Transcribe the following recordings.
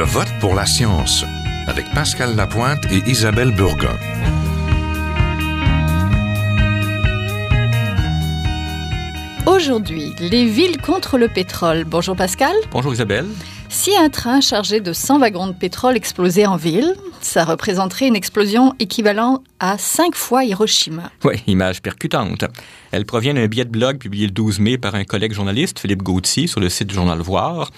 Je vote pour la science avec Pascal Lapointe et Isabelle Burgon. Aujourd'hui, les villes contre le pétrole. Bonjour Pascal. Bonjour Isabelle. Si un train chargé de 100 wagons de pétrole explosait en ville, ça représenterait une explosion équivalente à 5 fois Hiroshima. Oui, image percutante. Elle provient d'un billet de blog publié le 12 mai par un collègue journaliste, Philippe Gauthier, sur le site du Journal Voir.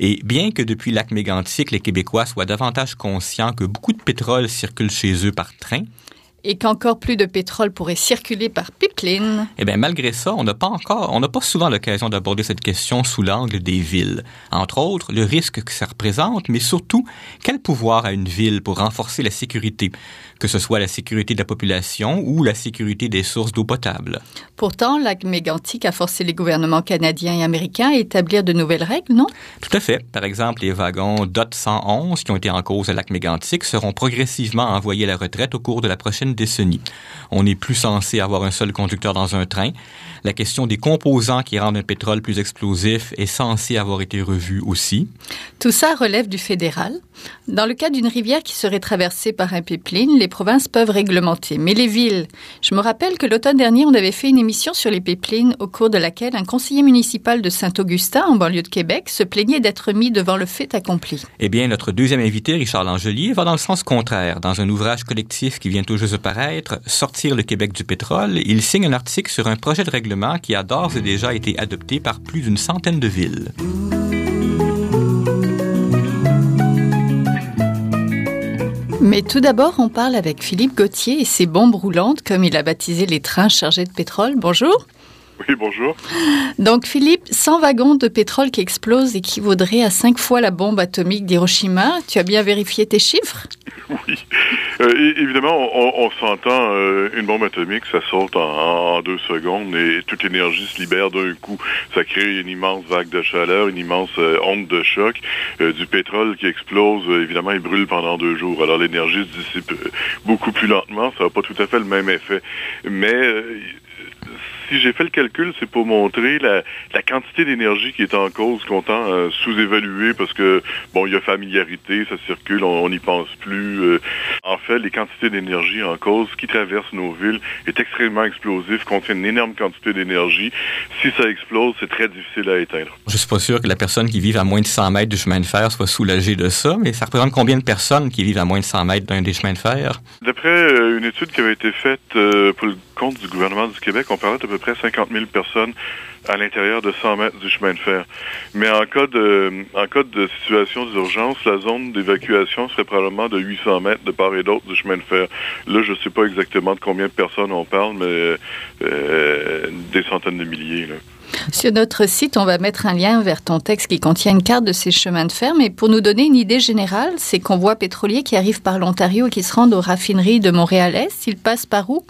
Et bien que depuis lac mégantique, les Québécois soient davantage conscients que beaucoup de pétrole circule chez eux par train, et qu'encore plus de pétrole pourrait circuler par pipeline. Eh bien, malgré ça, on n'a pas encore, on n'a pas souvent l'occasion d'aborder cette question sous l'angle des villes. Entre autres, le risque que ça représente, mais surtout, quel pouvoir a une ville pour renforcer la sécurité, que ce soit la sécurité de la population ou la sécurité des sources d'eau potable. Pourtant, lac mégantic a forcé les gouvernements canadiens et américains à établir de nouvelles règles, non? Tout à fait. Par exemple, les wagons DOT 111 qui ont été en cause à lac mégantic seront progressivement envoyés à la retraite au cours de la prochaine On n'est plus censé avoir un seul conducteur dans un train. La question des composants qui rendent un pétrole plus explosif est censée avoir été revue aussi. Tout ça relève du fédéral. Dans le cas d'une rivière qui serait traversée par un pipeline, les provinces peuvent réglementer. Mais les villes, je me rappelle que l'automne dernier, on avait fait une émission sur les pipelines au cours de laquelle un conseiller municipal de Saint-Augustin, en banlieue de Québec, se plaignait d'être mis devant le fait accompli. Eh bien, notre deuxième invité, Richard Langelier, va dans le sens contraire. Dans un ouvrage collectif qui vient tout juste de paraître, Sortir le Québec du pétrole, il signe un article sur un projet de règlement qui a d'ores et déjà été adopté par plus d'une centaine de villes. Mais tout d'abord, on parle avec Philippe Gauthier et ses bombes roulantes, comme il a baptisé les trains chargés de pétrole. Bonjour. Oui, bonjour. Donc, Philippe, 100 wagons de pétrole qui explosent équivaudrait à 5 fois la bombe atomique d'Hiroshima. Tu as bien vérifié tes chiffres? Oui. Euh, évidemment, on, on s'entend, euh, une bombe atomique, ça saute en, en, deux secondes et toute l'énergie se libère d'un coup. Ça crée une immense vague de chaleur, une immense euh, onde de choc. Du pétrole qui explose, évidemment, il brûle pendant deux jours. Alors, l'énergie se dissipe beaucoup plus lentement. Ça n'a pas tout à fait le même effet. Mais si j'ai fait le calcul, c'est pour montrer la, la quantité d'énergie qui est en cause qu'on tend à sous-évaluer parce que, bon, il y a familiarité, ça circule, on n'y pense plus. Euh, en fait, les quantités d'énergie en cause qui traversent nos villes est extrêmement explosif, contient une énorme quantité d'énergie. Si ça explose, c'est très difficile à éteindre. Je suis pas sûr que la personne qui vit à moins de 100 mètres du chemin de fer soit soulagée de ça, mais ça représente combien de personnes qui vivent à moins de 100 mètres d'un des chemins de fer? D'après euh, une étude qui avait été faite euh, pour le compte du gouvernement du Québec, on parlait d'à peu près 50 000 personnes à l'intérieur de 100 mètres du chemin de fer. Mais en cas de, en cas de situation d'urgence, la zone d'évacuation serait probablement de 800 mètres de part et d'autre du chemin de fer. Là, je ne sais pas exactement de combien de personnes on parle, mais euh, des centaines de milliers. Sur notre site, on va mettre un lien vers ton texte qui contient une carte de ces chemins de fer. Mais pour nous donner une idée générale, ces convois pétroliers qui arrivent par l'Ontario et qui se rendent aux raffineries de Montréal-Est, ils passent par où?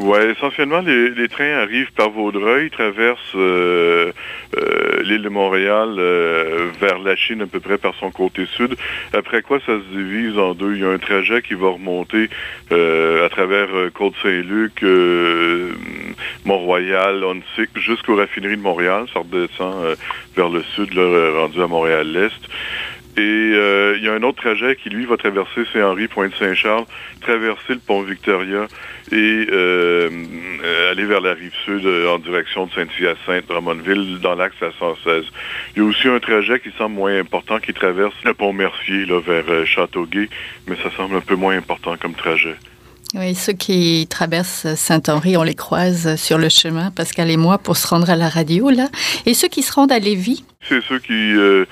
Oui, essentiellement, les, trains arrivent par Vaudreuil, traversent euh, euh, l'île de Montréal euh, vers la Chine à peu près par son côté sud. Après quoi, ça se divise en deux. Il y a un trajet qui va remonter à travers Côte-Saint-Luc, Mont-Royal, Onsic, jusqu'aux raffineries de Montréal. Ça redescend vers le sud, là, rendu à Montréal-Est. Et euh, il y a un autre trajet qui, lui, va traverser Saint-Henri, Pointe-Saint-Charles, traverser le pont Victoria et euh, aller vers la rive sud euh, en direction de Saint-Hyacinthe, Drummondville, dans l'axe à 116. Il y a aussi un trajet qui semble moins important qui traverse le pont Mercier là, vers Châteauguay, mais ça semble un peu moins important comme trajet. Oui, ceux qui traversent Saint-Henri, on les croise sur le chemin, Pascal et moi, pour se rendre à la radio, là. Et ceux qui se rendent à Lévis, c'est ceux qui euh,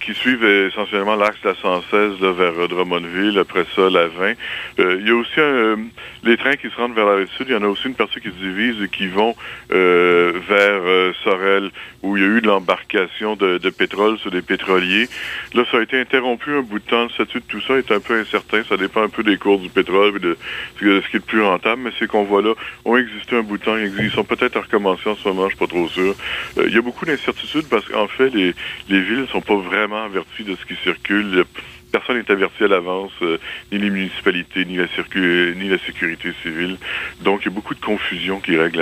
qui suivent essentiellement l'axe de la 116 là, vers Drummondville, après ça la 20. Euh, il y a aussi un, les trains qui se rendent vers la rive sud. Il y en a aussi une partie qui se divise et qui vont euh, vers Sorel, où il y a eu de l'embarcation de, pétrole sur des pétroliers. Là, ça a été interrompu un bout de temps. Le statut de tout ça est un peu incertain. Ça dépend un peu des cours du pétrole et de, de ce qui est le plus rentable. Mais ces convois-là ont existé un bout de temps. Ils sont peut-être à recommencer en ce moment. Je suis pas trop sûr. il y a beaucoup d'incertitudes parce qu'en fait, les, les villes ne sont pas vraiment averties de ce qui circule. personne n'est averti à l'avance, euh, ni les municipalités, ni la, ni la sécurité civile. Donc, il y a beaucoup de confusion qui règne,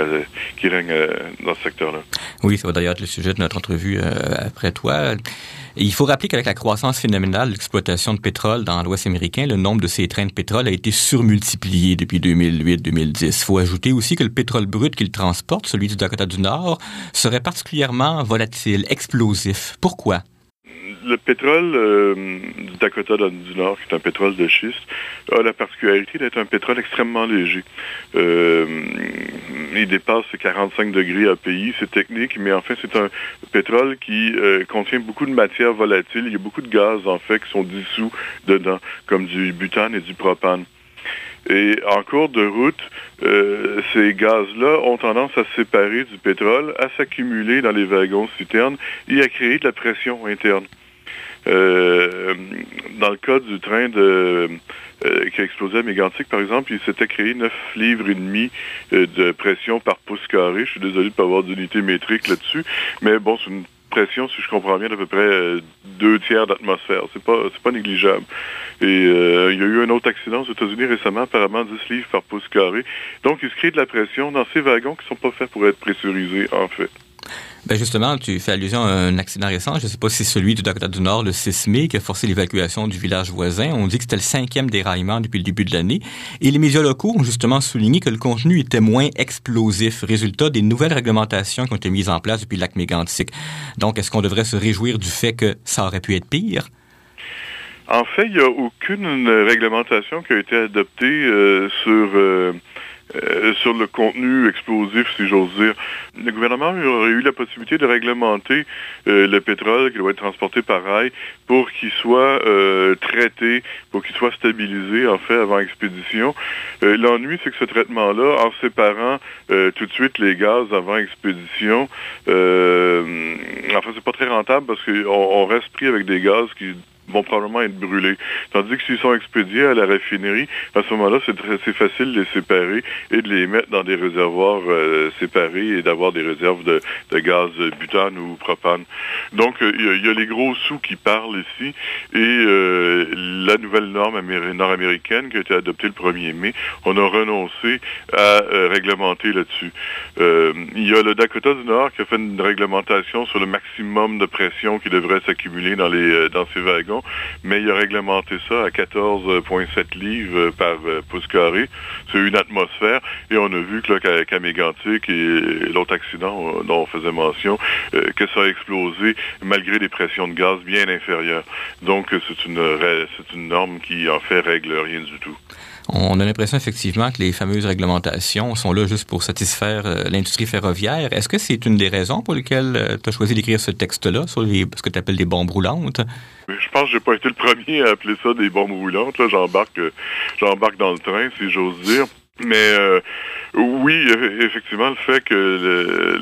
qui règne euh, dans ce secteur-là. Oui, ça va d'ailleurs être le sujet de notre entrevue euh, après toi. Il faut rappeler qu'avec la croissance phénoménale de l'exploitation de pétrole dans l'Ouest américain, le nombre de ces trains de pétrole a été surmultiplié depuis 2008-2010. Il faut ajouter aussi que le pétrole brut qu'il transporte, celui du Dakota du Nord, serait particulièrement volatile, explosif. Pourquoi? Le pétrole euh, du Dakota du Nord, qui est un pétrole de schiste, a la particularité d'être un pétrole extrêmement léger. Euh, il dépasse 45 degrés à pays, c'est technique, mais en fait, c'est un pétrole qui euh, contient beaucoup de matières volatiles. Il y a beaucoup de gaz, en fait, qui sont dissous dedans, comme du butane et du propane. Et en cours de route, ces gaz-là ont tendance à se séparer du pétrole, à s'accumuler dans les wagons citernes et à créer de la pression interne. Euh, dans le cas du train de, euh, qui a explosé à Mégantic, par exemple, il s'était créé 9 livres et demi euh, de pression par pouce carré. Je suis désolé de ne pas avoir d'unité métrique là-dessus, mais bon, c'est une pression, si je comprends bien, d'à peu près deux tiers d'atmosphère. C'est pas c'est pas négligeable. Et il y a eu un autre accident aux États-Unis récemment, apparemment 10 livres par pouce carré. Donc, il se crée de la pression dans ces wagons qui sont pas faits pour être pressurisés, en fait. Ben justement, tu fais allusion à un accident récent. Je ne sais pas si c'est celui du Dakota du Nord, le 6 mai, qui a forcé l'évacuation du village voisin. On dit que c'était le cinquième déraillement depuis le début de l'année. Et les médias locaux ont justement souligné que le contenu était moins explosif, résultat des nouvelles réglementations qui ont été mises en place depuis le lac Mégantic. Donc, est-ce qu'on devrait se réjouir du fait que ça aurait pu être pire? En fait, il n'y a aucune réglementation qui a été adoptée euh, sur euh, euh, sur le contenu explosif, si j'ose dire. Le gouvernement aurait eu la possibilité de réglementer euh, le pétrole qui doit être transporté par rail pour qu'il soit euh, traité, pour qu'il soit stabilisé, en fait, avant expédition. L'ennui, c'est que ce traitement-là, en séparant tout de suite les gaz avant expédition, enfin, c'est pas très rentable parce qu'on on reste pris avec des gaz qui vont probablement être brûlés. Tandis que s'ils sont expédiés à la raffinerie, à ce moment-là, c'est facile de les séparer et de les mettre dans des réservoirs euh, séparés et d'avoir des réserves de, gaz butane ou propane. Donc, euh, il y, a les gros sous qui parlent ici et euh, la nouvelle norme nord-américaine qui a été adoptée le 1er mai, on a renoncé à réglementer là-dessus. il y a le Dakota du Nord qui a fait une réglementation sur le maximum de pression qui devrait s'accumuler dans dans ces wagons mais il a réglementé ça à 14,7 livres par euh, pouce carré. C'est une atmosphère. Et on a vu que qu'à Mégantic et l'autre accident euh, dont on faisait mention, euh, que ça a explosé malgré des pressions de gaz bien inférieures. Donc, c'est une, c'est une norme qui, en fait, règle rien du tout. On a l'impression effectivement que les fameuses réglementations sont là juste pour satisfaire l'industrie ferroviaire. Est-ce que c'est une des raisons pour lesquelles tu as choisi d'écrire ce texte-là sur les, ce que tu appelles des bombes roulantes? Je pense que j'ai pas été le premier à appeler ça des bombes roulantes. Là, j'embarque, euh, j'embarque dans le train, si j'ose dire. Mais euh, oui, effectivement, le fait que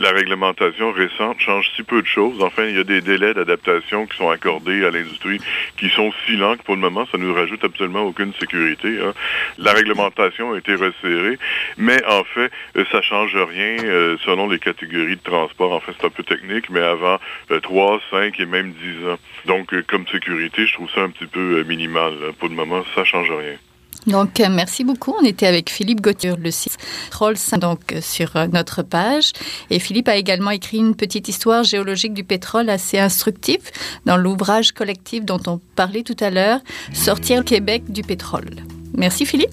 la réglementation récente change si peu de choses, enfin, il y a des délais d'adaptation qui sont accordés à l'industrie qui sont si lents que pour le moment, ça ne nous rajoute absolument aucune sécurité. Hein. La réglementation a été resserrée, mais en fait, euh, ça change rien euh, selon les catégories de transport. En fait, c'est un peu technique, mais avant trois, cinq et même dix ans. Donc, comme sécurité, je trouve ça un petit peu minimal. Pour le moment, ça change rien. Donc, euh, merci beaucoup. On était avec Philippe Gauthier, le site donc euh, sur euh, notre page. Et Philippe a également écrit une petite histoire géologique du pétrole assez instructive dans l'ouvrage collectif dont on parlait tout à l'heure, Sortir Québec du pétrole. Merci Philippe.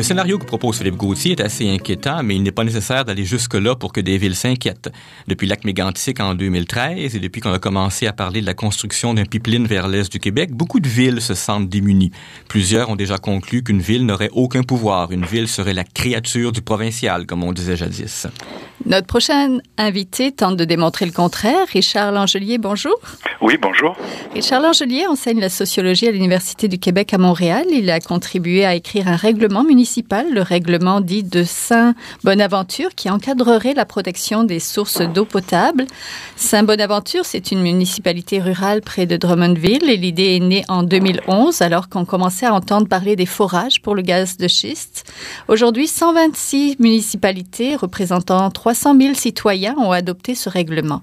Le scénario que propose Philippe Gauthier est assez inquiétant, mais il n'est pas nécessaire d'aller jusque-là pour que des villes s'inquiètent. Depuis lac mégantic en 2013 et depuis qu'on a commencé à parler de la construction d'un pipeline vers l'est du Québec, beaucoup de villes se sentent démunies. Plusieurs ont déjà conclu qu'une ville n'aurait aucun pouvoir. Une ville serait la créature du provincial, comme on disait jadis. Notre prochain invité tente de démontrer le contraire. Richard Langelier, bonjour. Oui, bonjour. Richard Langelier enseigne la sociologie à l'Université du Québec à Montréal. Il a contribué à écrire un règlement municipal, le règlement dit de Saint-Bonaventure, qui encadrerait la protection des sources d'eau potable. Saint-Bonaventure, c'est une municipalité rurale près de Drummondville et l'idée est née en 2011 alors qu'on commençait à entendre parler des forages pour le gaz de schiste. Aujourd'hui, 126 municipalités représentant 3 300 000 citoyens ont adopté ce règlement.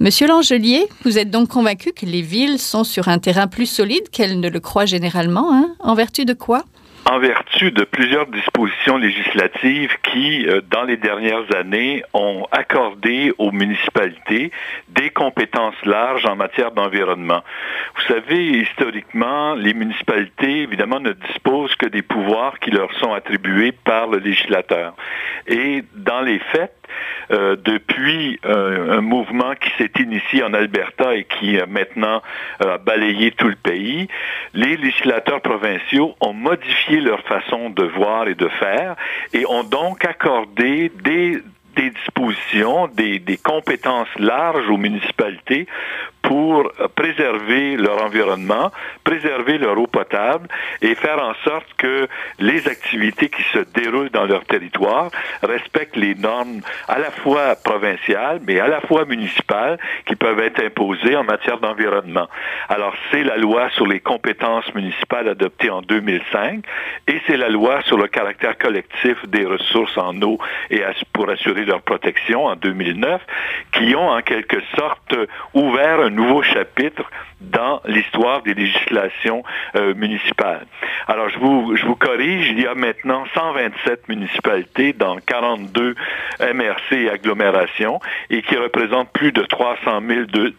Monsieur Langelier, vous êtes donc convaincu que les villes sont sur un terrain plus solide qu'elles ne le croient généralement, hein? En vertu de quoi? En vertu de plusieurs dispositions législatives qui, euh, dans les dernières années, ont accordé aux municipalités des compétences larges en matière d'environnement. Vous savez, historiquement, les municipalités, évidemment, ne disposent que des pouvoirs qui leur sont attribués par le législateur. Et dans les faits, euh, depuis euh, un mouvement qui s'est initié en Alberta et qui a maintenant euh, balayé tout le pays, les législateurs provinciaux ont modifié leur façon de voir et de faire et ont donc accordé des dispositions, des, compétences larges aux municipalités pour préserver leur environnement, préserver leur eau potable et faire en sorte que les activités qui se déroulent dans leur territoire respectent les normes à la fois provinciales, mais à la fois municipales qui peuvent être imposées en matière d'environnement. Alors, c'est la loi sur les compétences municipales adoptée en 2005 et c'est la loi sur le caractère collectif des ressources en eau et pour assurer leur protection en 2009 qui ont en quelque sorte ouvert un nouveau chapitre dans l'histoire des législations euh, municipales. Alors, je vous, je vous corrige, il y a maintenant 127 municipalités dans 42 MRC et agglomérations et qui représentent plus de 300 000, de,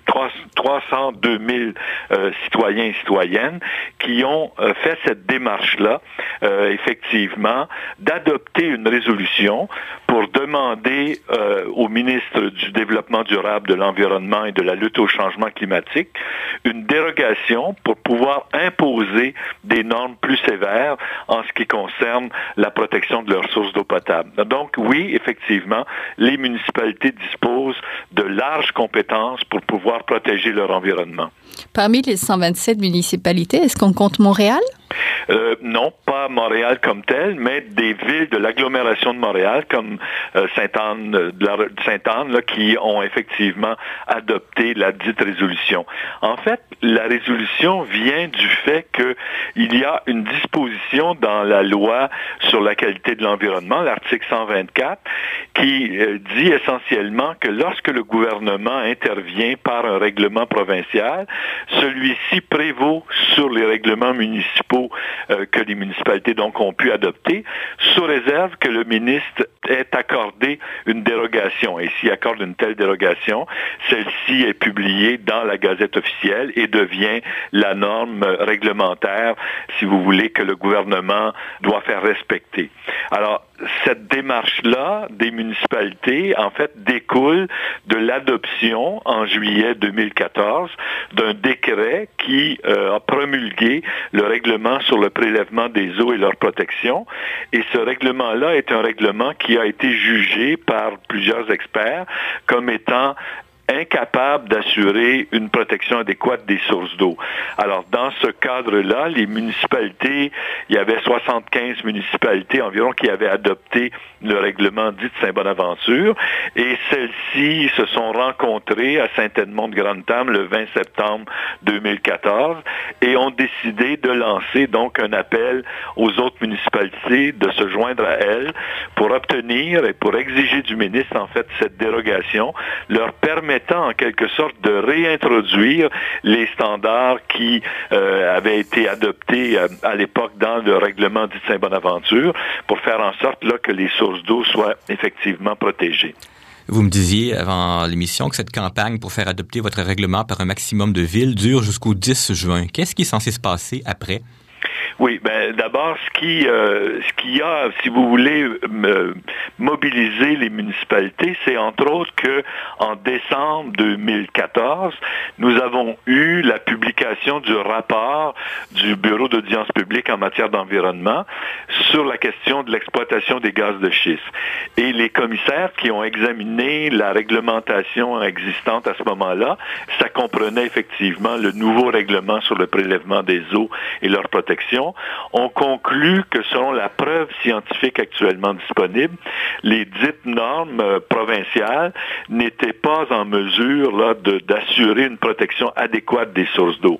302 000 euh, citoyens et citoyennes qui ont euh, fait cette démarche-là, effectivement, d'adopter une résolution pour demander au ministre du Développement durable, de l'Environnement et de la lutte au changement climatique une dérogation pour pouvoir imposer des normes plus sévères en ce qui concerne la protection de leurs sources d'eau potable. Donc oui, effectivement, les municipalités disposent de larges compétences pour pouvoir protéger leur environnement. Parmi les 127 municipalités, est-ce qu'on compte Montréal? Euh, non, pas Montréal comme tel, mais des villes de l'agglomération de Montréal comme euh, Sainte-Anne, euh, Sainte-Anne, qui ont effectivement adopté la dite résolution. En fait, la résolution vient du fait qu'il y a une disposition dans la loi sur la qualité de l'environnement, l'article 124, qui dit essentiellement que lorsque le gouvernement intervient par un règlement provincial, celui-ci prévaut sur les règlements municipaux euh, que les municipalités ont pu adopter, sous réserve que le ministre ait accordé une dérogation. Et s'il accorde une telle dérogation, celle-ci est publiée dans la Gazette officielle et devient la norme réglementaire, si vous voulez, que le gouvernement doit faire respecter. Alors, cette démarche-là des municipalités, en fait, découle de l'adoption en juillet 2014 d'un décret qui euh, a promulgué le règlement sur le prélèvement des eaux et leur protection. Et ce règlement-là est un règlement qui a été jugé par plusieurs experts comme étant incapable d'assurer une protection adéquate des sources d'eau. Alors, dans ce cadre-là, les municipalités, il y avait 75 municipalités environ qui avaient adopté le règlement dit de Saint-Bonaventure et celles-ci se sont rencontrées à Saint-Edmond-de-Grande-Tame le 20 septembre 2014 et ont décidé de lancer donc un appel aux autres municipalités de se joindre à elles pour obtenir et pour exiger du ministre en fait cette dérogation, leur permettant en quelque sorte de réintroduire les standards qui euh, avaient été adoptés euh, à l'époque dans le règlement du Saint-Bonaventure pour faire en sorte là, que les sources d'eau soient effectivement protégées. Vous me disiez avant l'émission que cette campagne pour faire adopter votre règlement par un maximum de villes dure jusqu'au 10 juin. Qu'est-ce qui est censé se passer après? Oui, ben d'abord, ce qui euh, a, si vous voulez, mobiliser les municipalités, c'est entre autres que en décembre 2014, nous avons eu la publication du rapport du Bureau d'audience publique en matière d'environnement sur la question de l'exploitation des gaz de schiste. Et les commissaires qui ont examiné la réglementation existante à ce moment-là, ça comprenait effectivement le nouveau règlement sur le prélèvement des eaux et leur protection ont conclu que selon la preuve scientifique actuellement disponible, les dites normes euh, provinciales n'étaient pas en mesure là, d'assurer une protection adéquate des sources d'eau.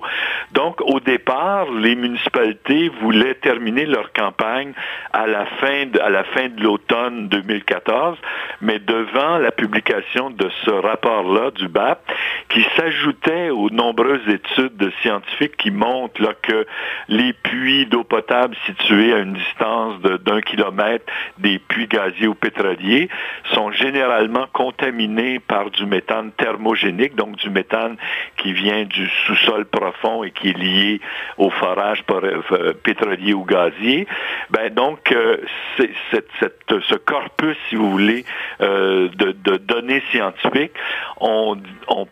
Donc, au départ, les municipalités voulaient terminer leur campagne à la fin de, à la fin de l'automne 2014 mais devant la publication de ce rapport-là du BAP, qui s'ajoutait aux nombreuses études scientifiques qui montrent là, que les puits d'eau potable situés à une distance d'un kilomètre des puits gaziers ou pétroliers sont généralement contaminés par du méthane thermogénique, donc du méthane qui vient du sous-sol profond et qui est lié au forage euh, pétrolier ou gazier. Ben donc, euh, ce corpus, si vous voulez, euh, de, données scientifiques ont,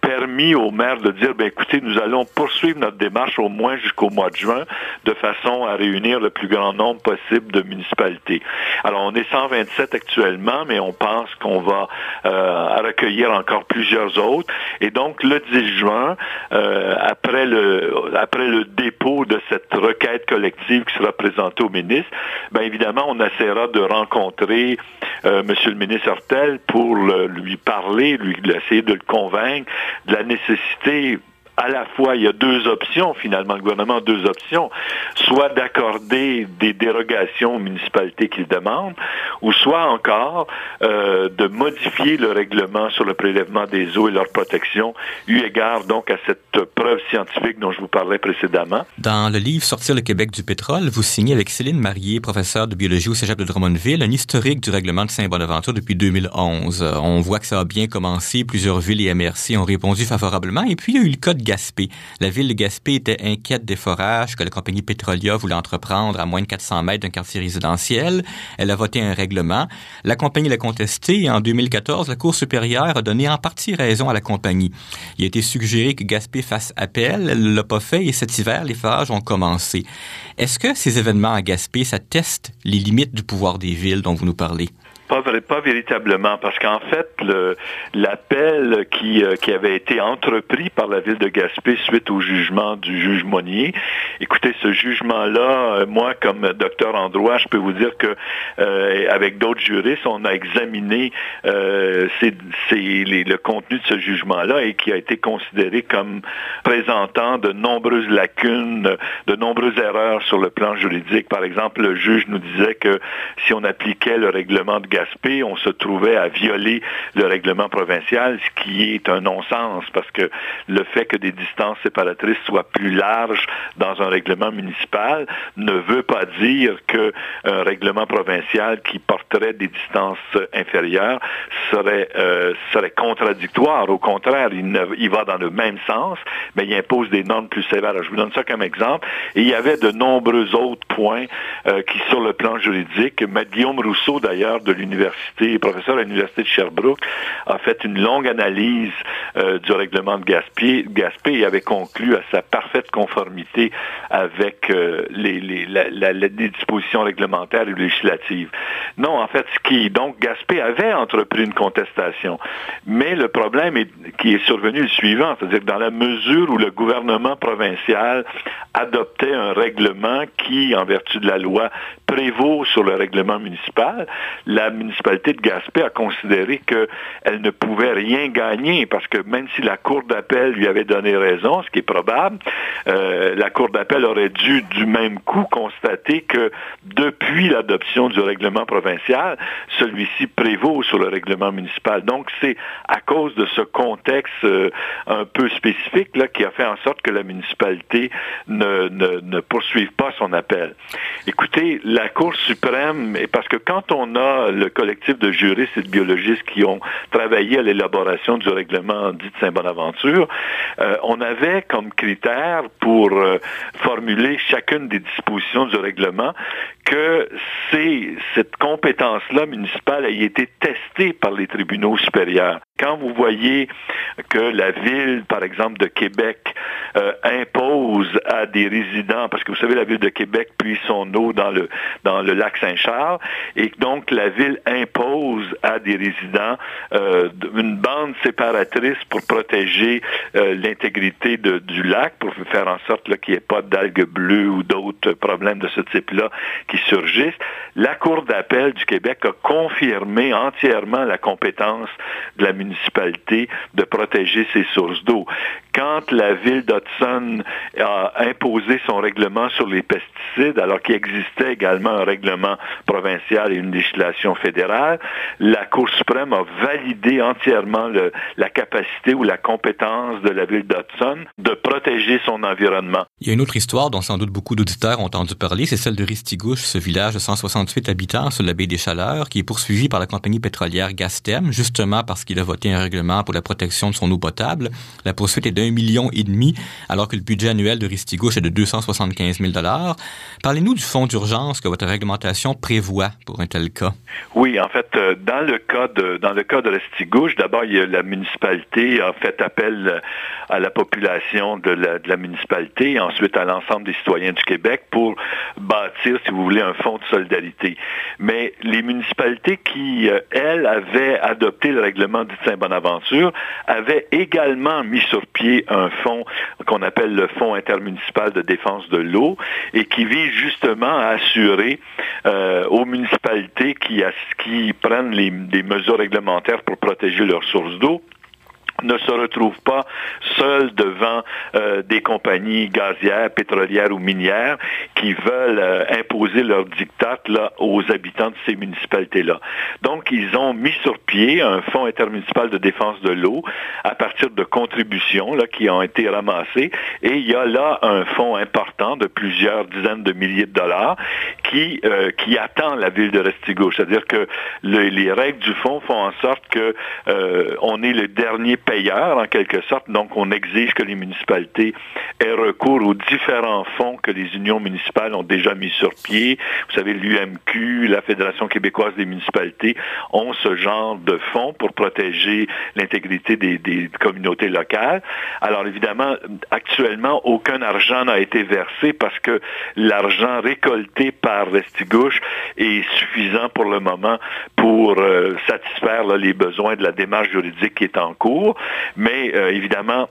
permis aux maires de dire, ben écoutez, nous allons poursuivre notre démarche au moins jusqu'au mois de juin, de façon à réunir le plus grand nombre possible de municipalités. Alors, on est 127 actuellement, mais on pense qu'on va recueillir encore plusieurs autres. Et donc, le 10 juin, après le après le dépôt de cette requête collective qui sera présentée au ministre, bien évidemment, on essaiera de rencontrer euh, M. le ministre Hortel pour lui parler, lui essayer de le convaincre de la nécessité à la fois, il y a deux options, finalement, le gouvernement a deux options, soit d'accorder des dérogations aux municipalités qu'il demande, ou soit encore euh, de modifier le règlement sur le prélèvement des eaux et leur protection, eu égard donc à cette preuve scientifique dont je vous parlais précédemment. Dans le livre Sortir le Québec du pétrole, vous signez avec Céline Marier, professeure de biologie au Cégep de Drummondville, un historique du règlement de Saint-Bonaventure depuis 2011. On voit que ça a bien commencé, plusieurs villes et MRC ont répondu favorablement, et puis il y a eu le cas de La ville de Gaspé était inquiète des forages que la compagnie Petrolia voulait entreprendre à moins de 400 mètres d'un quartier résidentiel. Elle a voté un règlement. La compagnie l'a contesté et en 2014, la Cour supérieure a donné en partie raison à la compagnie. Il a été suggéré que Gaspé fasse appel. Elle ne l'a pas fait et cet hiver, les forages ont commencé. Est-ce que ces événements à Gaspé, ça les limites du pouvoir des villes dont vous nous parlez? Pas, véritablement, parce qu'en fait, l'appel qui, euh, qui avait été entrepris par la ville de Gaspé suite au jugement du juge Monnier, écoutez, ce jugement-là, euh, moi, comme docteur en droit, je peux vous dire que euh, avec d'autres juristes, on a examiné le contenu de ce jugement-là et qui a été considéré comme présentant de nombreuses lacunes, de nombreuses erreurs sur le plan juridique. Par exemple, le juge nous disait que si on appliquait le règlement de Gaspé, on se trouvait à violer le règlement provincial, ce qui est un non-sens, parce que le fait que des distances séparatrices soient plus larges dans un règlement municipal ne veut pas dire qu'un règlement provincial qui porterait des distances inférieures serait, euh, serait contradictoire. Au contraire, il, va dans le même sens, mais il impose des normes plus sévères. Je vous donne ça comme exemple. Et il y avait de nombreux autres points euh, qui, sur le plan juridique. Guillaume Rousseau, d'ailleurs, de l'Université professeur à l'Université de Sherbrooke, a fait une longue analyse euh, du règlement de Gaspé, Gaspé et avait conclu à sa parfaite conformité avec euh, les, dispositions réglementaires et législatives. Non, en fait, ce qui donc Gaspé avait entrepris une contestation, mais le problème qui est survenu le suivant, c'est-à-dire que dans la mesure où le gouvernement provincial adoptait un règlement qui, en vertu de la loi, prévaut sur le règlement municipal, la municipalité de Gaspé a considéré qu'elle ne pouvait rien gagner parce que même si la Cour d'appel lui avait donné raison, ce qui est probable, euh, la Cour d'appel aurait dû du même coup constater que depuis l'adoption du règlement provincial, celui-ci prévaut sur le règlement municipal. Donc c'est à cause de ce contexte euh, un peu spécifique là, qui a fait en sorte que la municipalité ne, ne, ne poursuive pas son appel. Écoutez, la Cour suprême, parce que quand on a le collectif de juristes et de biologistes qui ont travaillé à l'élaboration du règlement dit de Saint-Bonaventure, euh, on avait comme critère pour euh, formuler chacune des dispositions du règlement que cette compétence-là municipale ait été testée par les tribunaux supérieurs. Quand vous voyez que la ville, par exemple, de Québec, euh, impose à des résidents, parce que vous savez, la ville de Québec puise son eau dans le, dans le lac Saint-Charles, et donc la ville impose à des résidents euh, une bande séparatrice pour protéger euh, l'intégrité du lac, pour faire en sorte qu'il n'y ait pas d'algues bleues ou d'autres problèmes de ce type-là surgissent. La Cour d'appel du Québec a confirmé entièrement la compétence de la municipalité de protéger ses sources d'eau. Quand la ville d'Hudson a imposé son règlement sur les pesticides, alors qu'il existait également un règlement provincial et une législation fédérale, la Cour suprême a validé entièrement la capacité ou la compétence de la ville d'Hudson de protéger son environnement. Il y a une autre histoire dont sans doute beaucoup d'auditeurs ont entendu parler, c'est celle de Ristigouche, ce village de 168 habitants sur la baie des Chaleurs, qui est poursuivi par la compagnie pétrolière Gastem, justement parce qu'il a voté un règlement pour la protection de son eau potable. La poursuite est d'un million et demi, alors que le budget annuel de Ristigouche est de 275 000 dollars. Parlez-nous du fonds d'urgence que votre réglementation prévoit pour un tel cas. Oui, en fait, euh, dans le cas de dans le cas de Ristigouche, d'abord, la municipalité a fait appel à la population de la, municipalité, ensuite à l'ensemble des citoyens du Québec pour bâtir, si vous voulez, un fonds de solidarité. Mais les municipalités qui, euh, elles, avaient adopté le règlement du Saint-Bonaventure avaient également mis sur pied un fonds qu'on appelle le Fonds intermunicipal de défense de l'eau et qui vise justement à assurer euh, aux municipalités qui, prennent les, des mesures réglementaires pour protéger leurs sources d'eau ne se retrouvent pas seuls devant euh, des compagnies gazières, pétrolières ou minières qui veulent euh, imposer leurs dictats là, aux habitants de ces municipalités-là. Donc, ils ont mis sur pied un fonds intermunicipal de défense de l'eau à partir de contributions là, qui ont été ramassées. Et il y a là un fonds important de plusieurs dizaines de milliers de dollars qui, euh, qui attend la ville de Restigouche. C'est-à-dire que les règles du fonds font en sorte que on est le dernier payeur, en quelque sorte. Donc, on exige que les municipalités aient recours aux différents fonds que les unions municipales ont déjà mis sur pied. Vous savez, l'UMQ, la Fédération québécoise des municipalités ont ce genre de fonds pour protéger l'intégrité des, communautés locales. Alors, évidemment, actuellement, aucun argent n'a été versé parce que l'argent récolté par Restigouche est suffisant pour le moment pour euh, satisfaire les besoins de la démarche juridique qui est en cours. Mais euh, évidemment,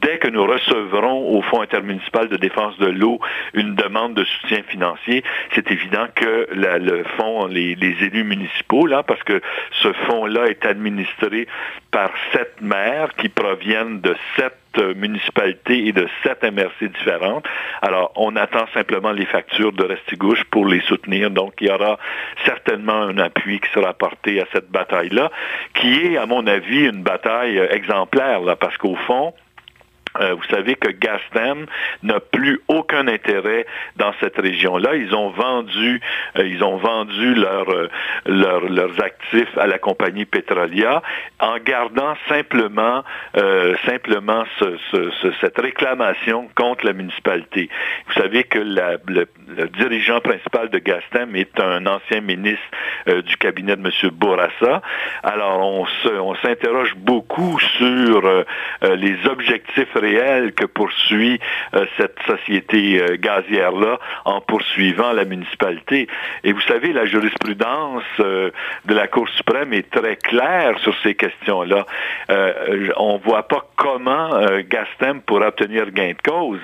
dès que nous recevrons au Fonds intermunicipal de défense de l'eau une demande de soutien financier, c'est évident que le fonds, les, élus municipaux, parce que ce fonds-là est administré par sept maires qui proviennent de sept municipalités et de sept MRC différentes. Alors, on attend simplement les factures de Restigouche pour les soutenir. Donc, il y aura certainement un appui qui sera apporté à cette bataille-là, qui est, à mon avis, une bataille exemplaire, là, parce qu'au fond, euh, vous savez que Gastem n'a plus aucun intérêt dans cette région-là. Ils ont vendu, euh, ils ont vendu euh, leurs actifs à la compagnie Petrolia en gardant simplement, simplement cette réclamation contre la municipalité. Vous savez que le, dirigeant principal de Gastem est un ancien ministre du cabinet de M. Bourassa. Alors on s'interroge beaucoup sur les objectifs que poursuit euh, cette société euh, gazière-là en poursuivant la municipalité. Et vous savez, la jurisprudence euh, de la Cour suprême est très claire sur ces questions-là. on ne voit pas comment Gastem pourra obtenir gain de cause.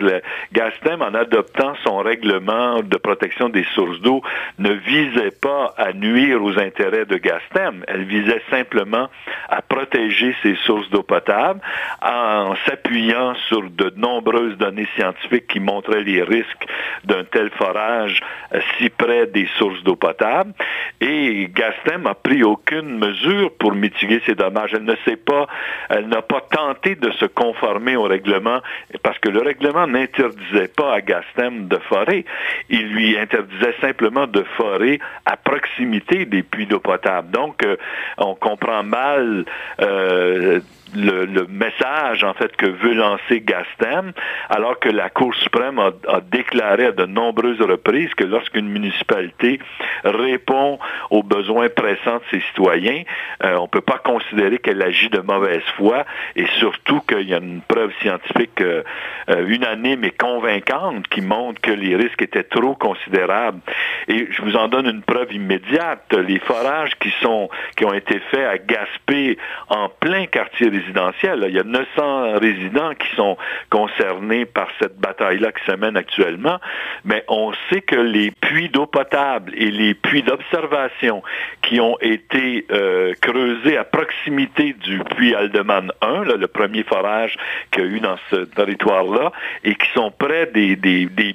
Gastem, en adoptant son règlement de protection des sources d'eau, ne visait pas à nuire aux intérêts de Gastem. Elle visait simplement à protéger ses sources d'eau potable en s'appuyant sur de nombreuses données scientifiques qui montraient les risques d'un tel forage euh, si près des sources d'eau potable. Et Gastem a pris aucune mesure pour mitiguer ces dommages. Elle ne sait pas, elle n'a pas tenté de se conformer au règlement parce que le règlement n'interdisait pas à Gastem de forer. Il lui interdisait simplement de forer à proximité des puits d'eau potable. Donc, euh, on comprend mal euh, le, message en fait que veut lancer Gastem, alors que la Cour suprême a, déclaré à de nombreuses reprises que lorsqu'une municipalité répond aux besoins pressants de ses citoyens, euh, on ne peut pas considérer qu'elle agit de mauvaise foi et surtout qu'il y a une preuve scientifique euh, euh, unanime et convaincante qui montre que les risques étaient trop considérables. Et je vous en donne une preuve immédiate. Les forages qui sont qui ont été faits à Gaspé en plein quartier il y a 900 résidents qui sont concernés par cette bataille-là qui se mène actuellement, mais on sait que les puits d'eau potable et les puits d'observation qui ont été euh, creusés à proximité du puits Aldeman 1, le premier forage qu'il y a eu dans ce territoire-là, et qui sont près des,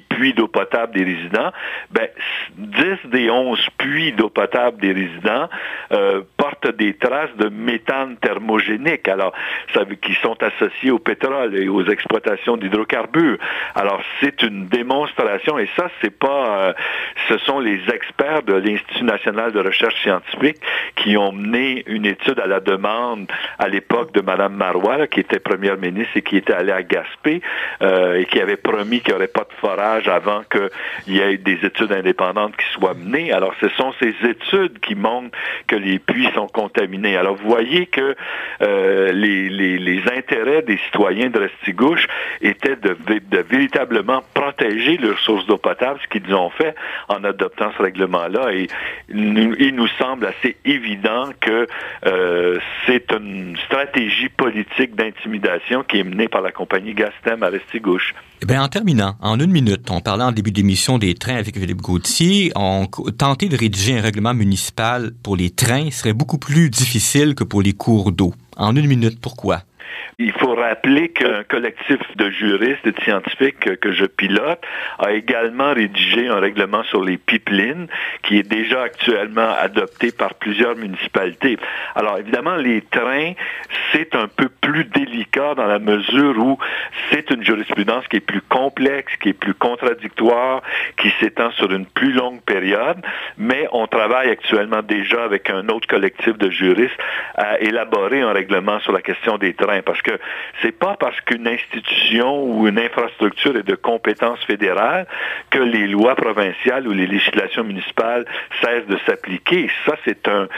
puits d'eau potable des résidents, ben, 10 des 11 puits d'eau potable des résidents euh, portent des traces de méthane thermogénique, alors qui sont associés au pétrole et aux exploitations d'hydrocarbures. Alors c'est une démonstration, et ça c'est pas, euh, ce sont les experts de l'Institut national de recherche scientifique qui ont mené une étude à la demande à l'époque de Mme Marois, qui était première ministre et qui était allée à Gaspé euh, et qui avait promis qu'il n'y aurait pas de forage avant qu'il y ait des études indépendantes qui soient menées. Alors, ce sont ces études qui montrent que les puits sont contaminés. Alors, vous voyez que euh, les, les, intérêts des citoyens de Restigouche étaient de, de, véritablement protéger leurs sources d'eau potable, ce qu'ils ont fait en adoptant ce règlement-là. Et il nous semble assez évident que euh, c'est une stratégie politique d'intimidation qui est menée par la compagnie Gastem à Restigouche. Eh en terminant, en une minute, on parlait en début d'émission des trains avec Philippe Gauthier. On tenter de rédiger un règlement municipal pour les trains serait beaucoup plus difficile que pour les cours d'eau. En une minute, pourquoi? Il faut rappeler qu'un collectif de juristes et de scientifiques que je pilote a également rédigé un règlement sur les pipelines qui est déjà actuellement adopté par plusieurs municipalités. Alors évidemment, les trains, c'est un peu plus délicat dans la mesure où c'est une jurisprudence qui est plus complexe, qui est plus contradictoire, qui s'étend sur une plus longue période, mais on travaille actuellement déjà avec un autre collectif de juristes à élaborer un règlement sur la question des trains parce que c'est pas parce qu'une institution ou une infrastructure est de compétence fédérale que les lois provinciales ou les législations municipales cessent de s'appliquer. Ça, c'est un,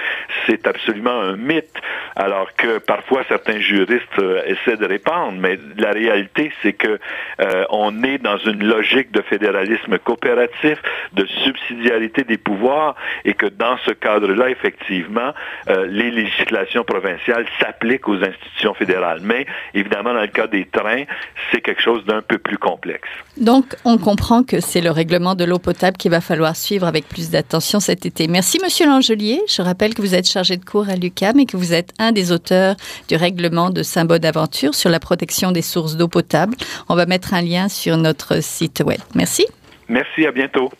c'est absolument un mythe. Alors que parfois certains juristes euh, essaient de répandre, mais la réalité, c'est que euh, on est dans une logique de fédéralisme coopératif, de subsidiarité des pouvoirs, et que dans ce cadre-là, effectivement, euh, les législations provinciales s'appliquent aux institutions fédérales. Mais évidemment, dans le cas des trains, c'est quelque chose d'un peu plus complexe. Donc, on comprend que c'est le règlement de l'eau potable qu'il va falloir suivre avec plus d'attention cet été. Merci, Monsieur Langelier. Je rappelle que vous êtes chargé de cours à l'UCAM et que vous êtes un des auteurs du règlement de Saint-Bonaventure sur la protection des sources d'eau potable. On va mettre un lien sur notre site web. Merci. Merci, à bientôt.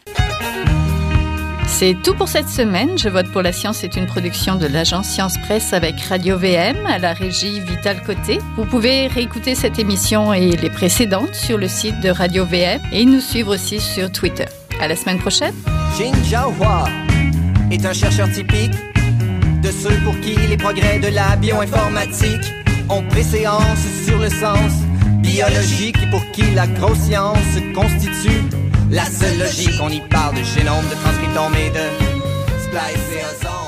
C'est tout pour cette semaine. Je vote pour la science est une production de l'agence Science Presse avec Radio VM à la régie Vital Côté. Vous pouvez réécouter cette émission et les précédentes sur le site de Radio VM et nous suivre aussi sur Twitter. À la semaine prochaine. Jin est un chercheur typique de ceux pour qui les progrès de la bioinformatique ont préséance sur le sens biologique pour qui la grosse science constitue la seule logique, on y parle de génome, de transcriptome et de splice et